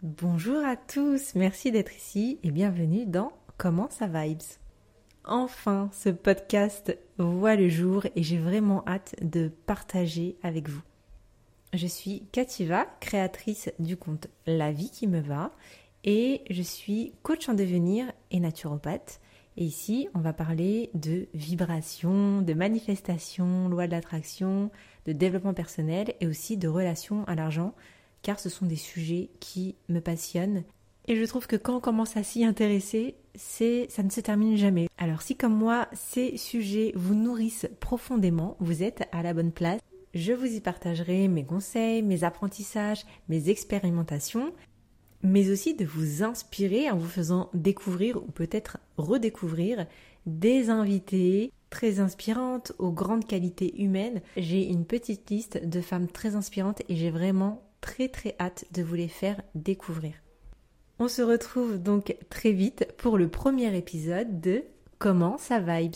Bonjour à tous, merci d'être ici et bienvenue dans Comment ça vibes. Enfin, ce podcast voit le jour et j'ai vraiment hâte de partager avec vous. Je suis Kativa, créatrice du compte La vie qui me va et je suis coach en devenir et naturopathe. Et ici, on va parler de vibration, de manifestation, loi de l'attraction, de développement personnel et aussi de relation à l'argent car ce sont des sujets qui me passionnent. Et je trouve que quand on commence à s'y intéresser, c'est, ça ne se termine jamais. Alors si comme moi, ces sujets vous nourrissent profondément, vous êtes à la bonne place. Je vous y partagerai mes conseils, mes apprentissages, mes expérimentations, mais aussi de vous inspirer en vous faisant découvrir ou peut-être redécouvrir des invités très inspirantes aux grandes qualités humaines. J'ai une petite liste de femmes très inspirantes et j'ai vraiment très très hâte de vous les faire découvrir. On se retrouve donc très vite pour le premier épisode de Comment ça vibes?